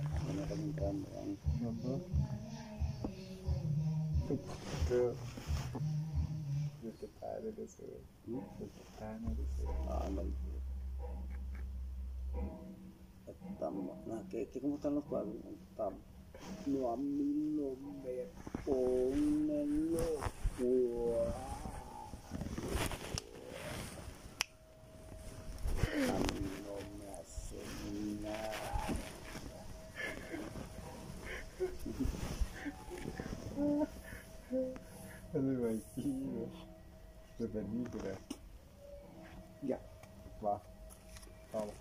Karena kami perempuan. Itu Yutukan itu sih. Yutukan itu sih. Alam. Tam, nah kayak kayak kamu tahu kan, tam. Nuamin oh, nelo. No me imagino. De película. Ya. Va. Vamos.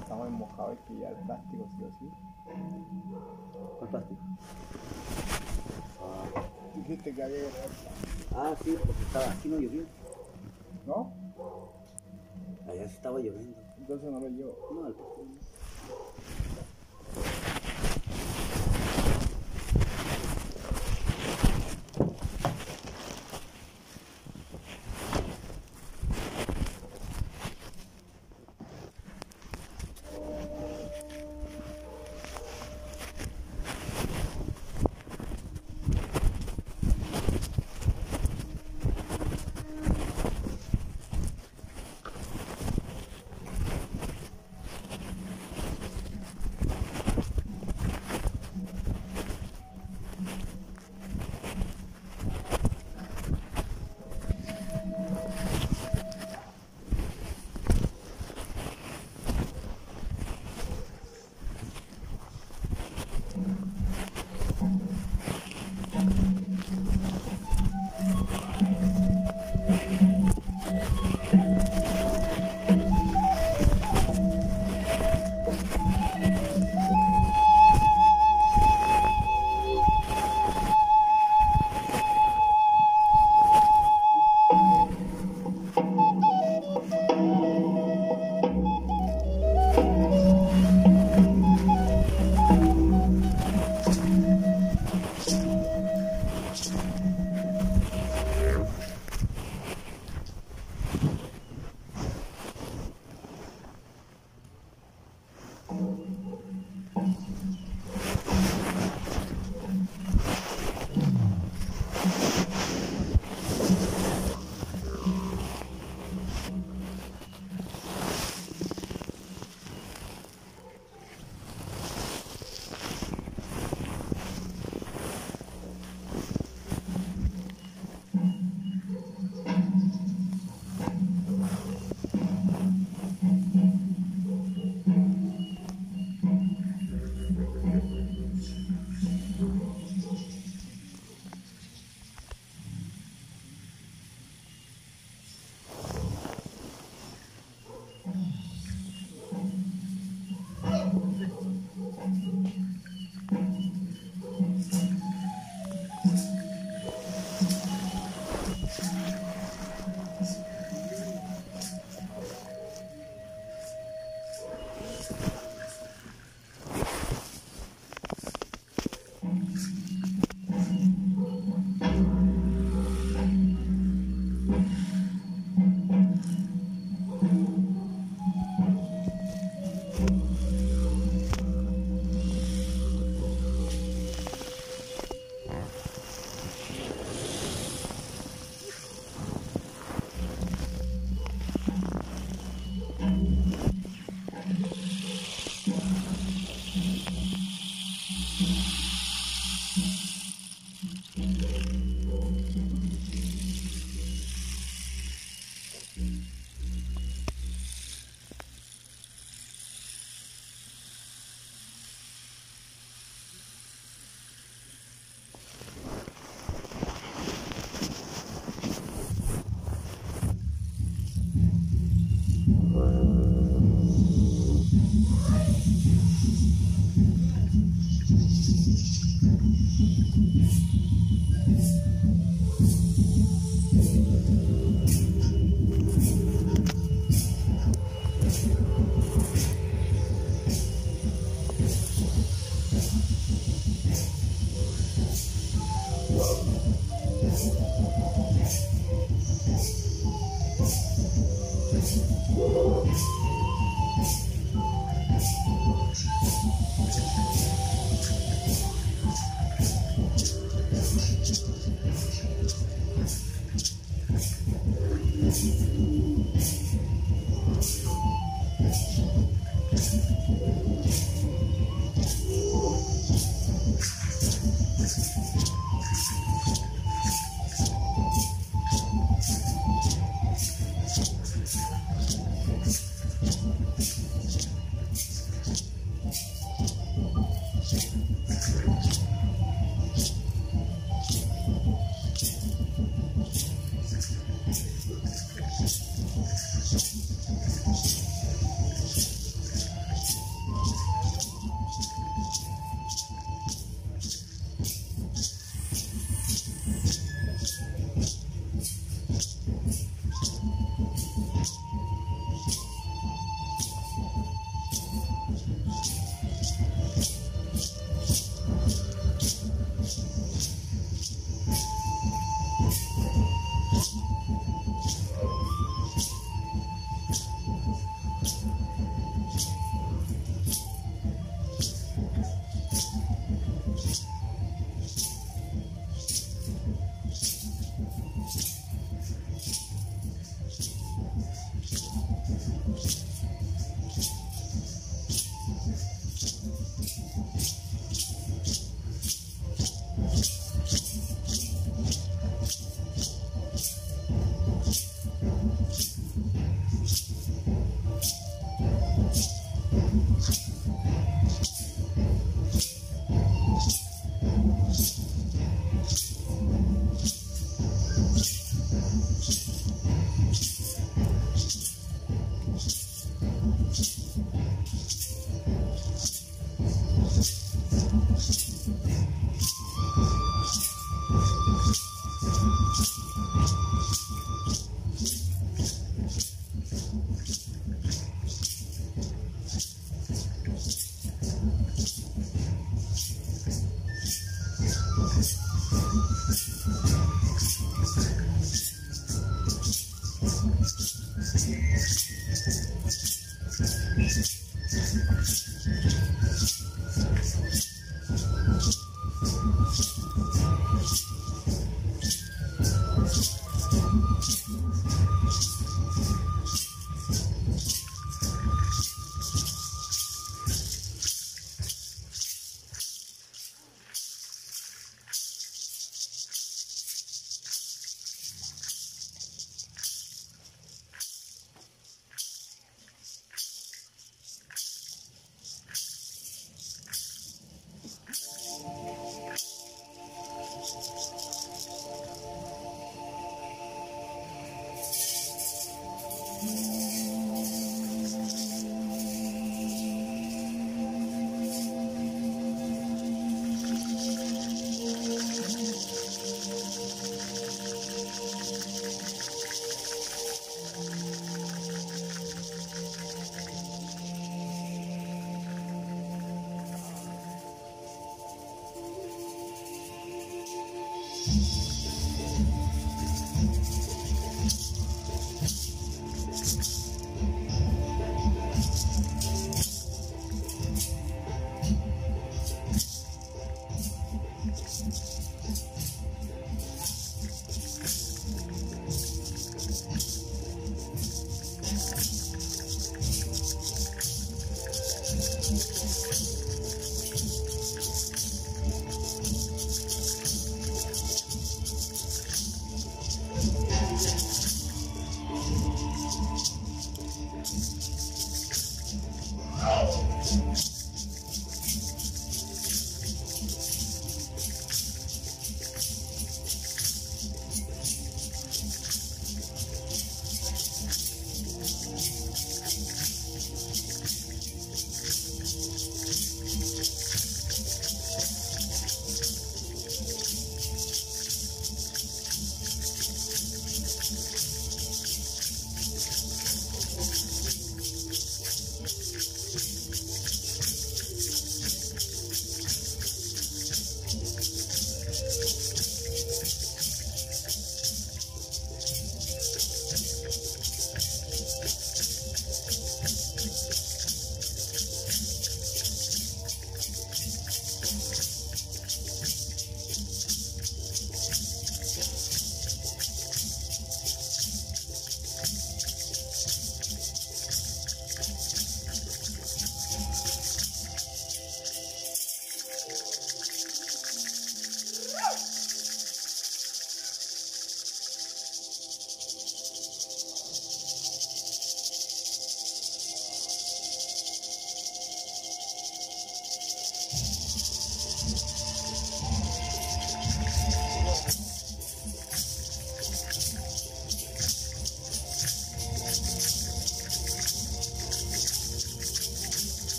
Estamos mojados y que ya el plástico, sí o sí. ¿Cuál plástico? Ah, Dijiste que había ah, sí, porque estaba aquí no llovió. ¿No? Allá sí estaba lloviendo. Entonces no lo llevo. No, el plástico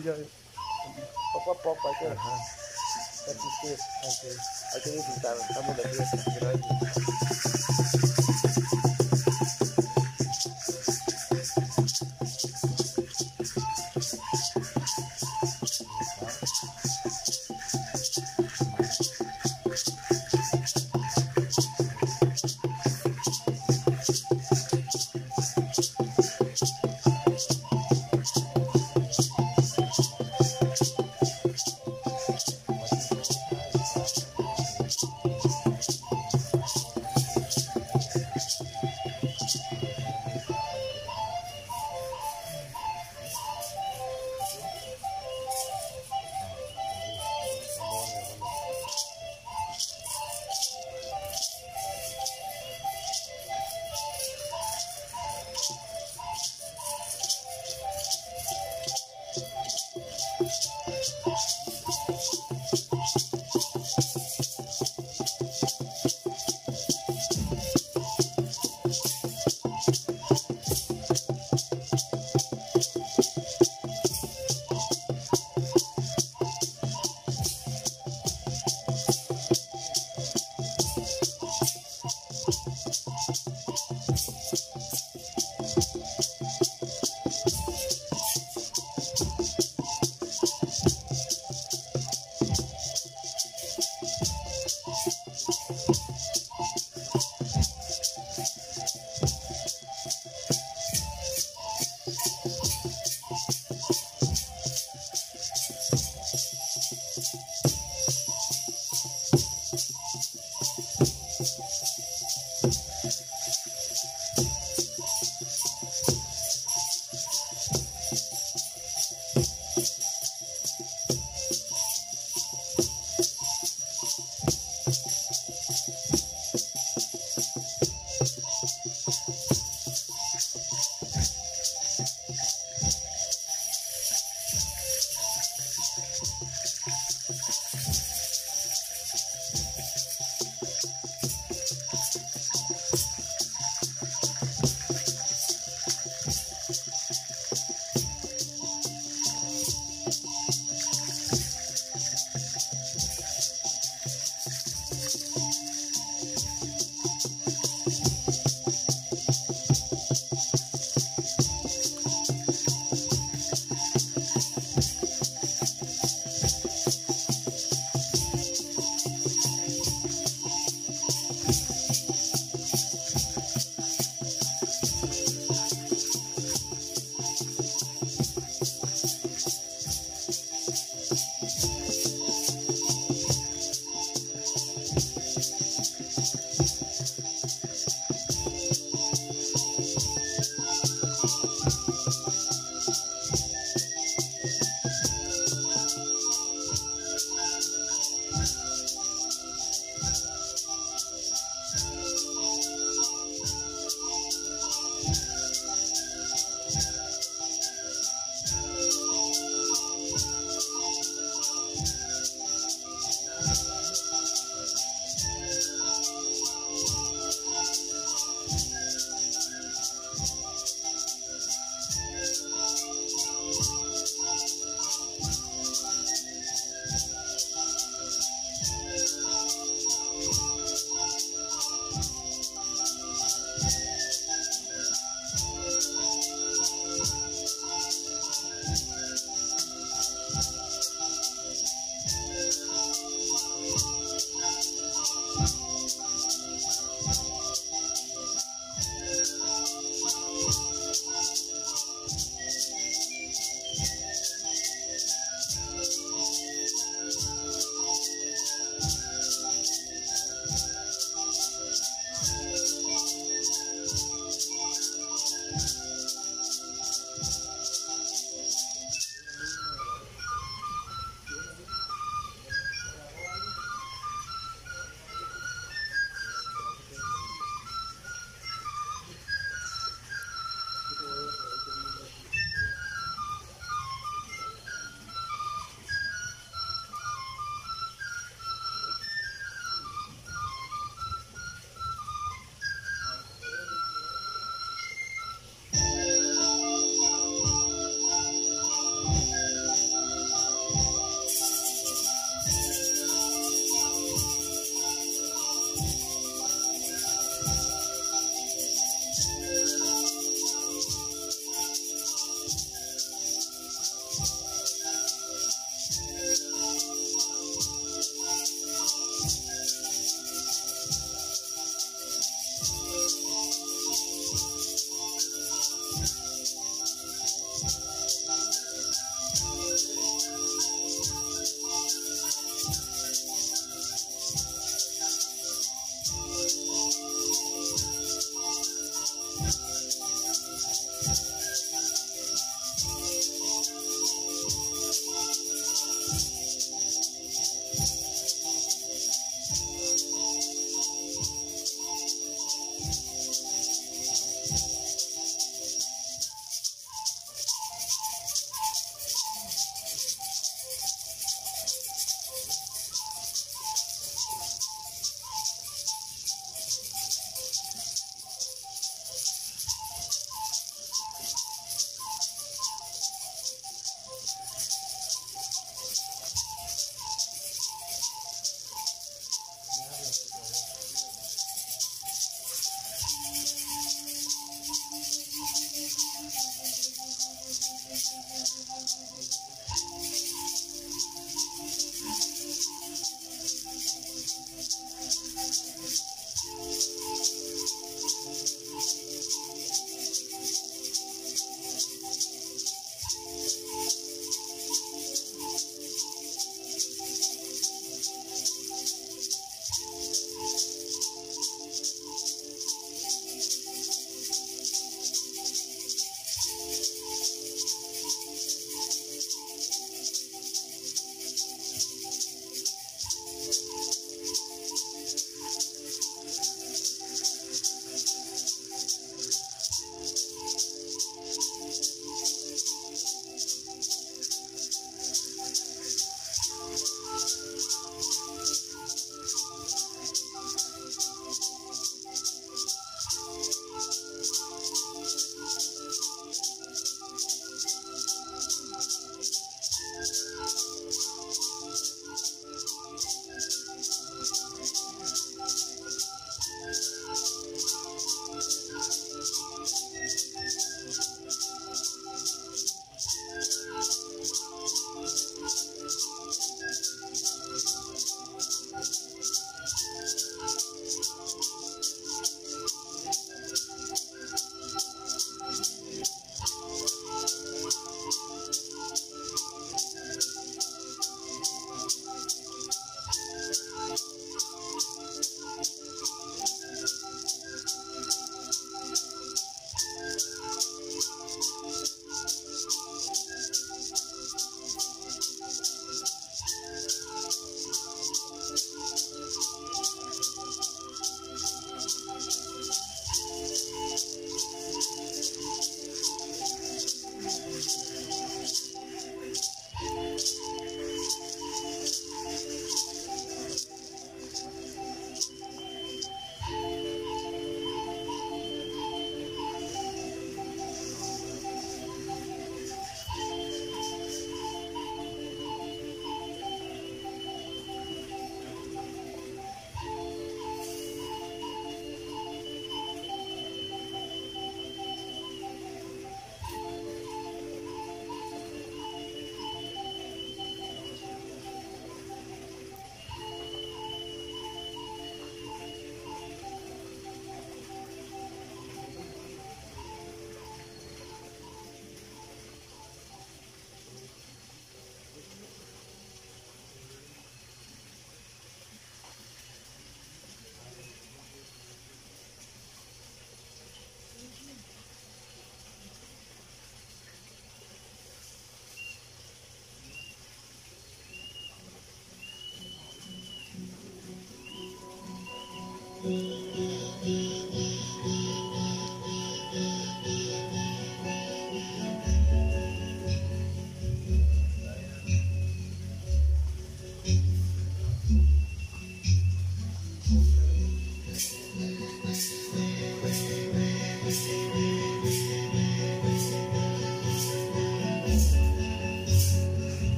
হয়ে যাবে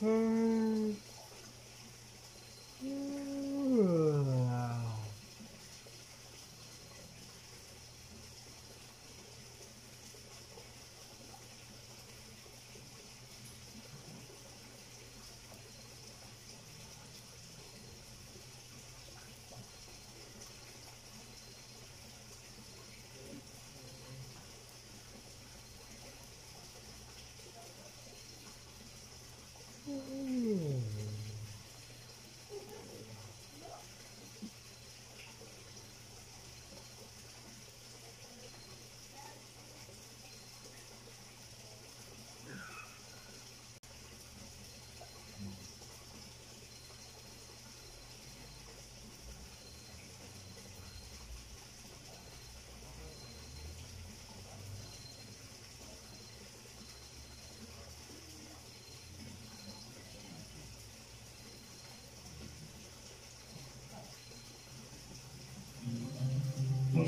Hmm.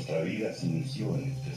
Nuestra vida se inició en este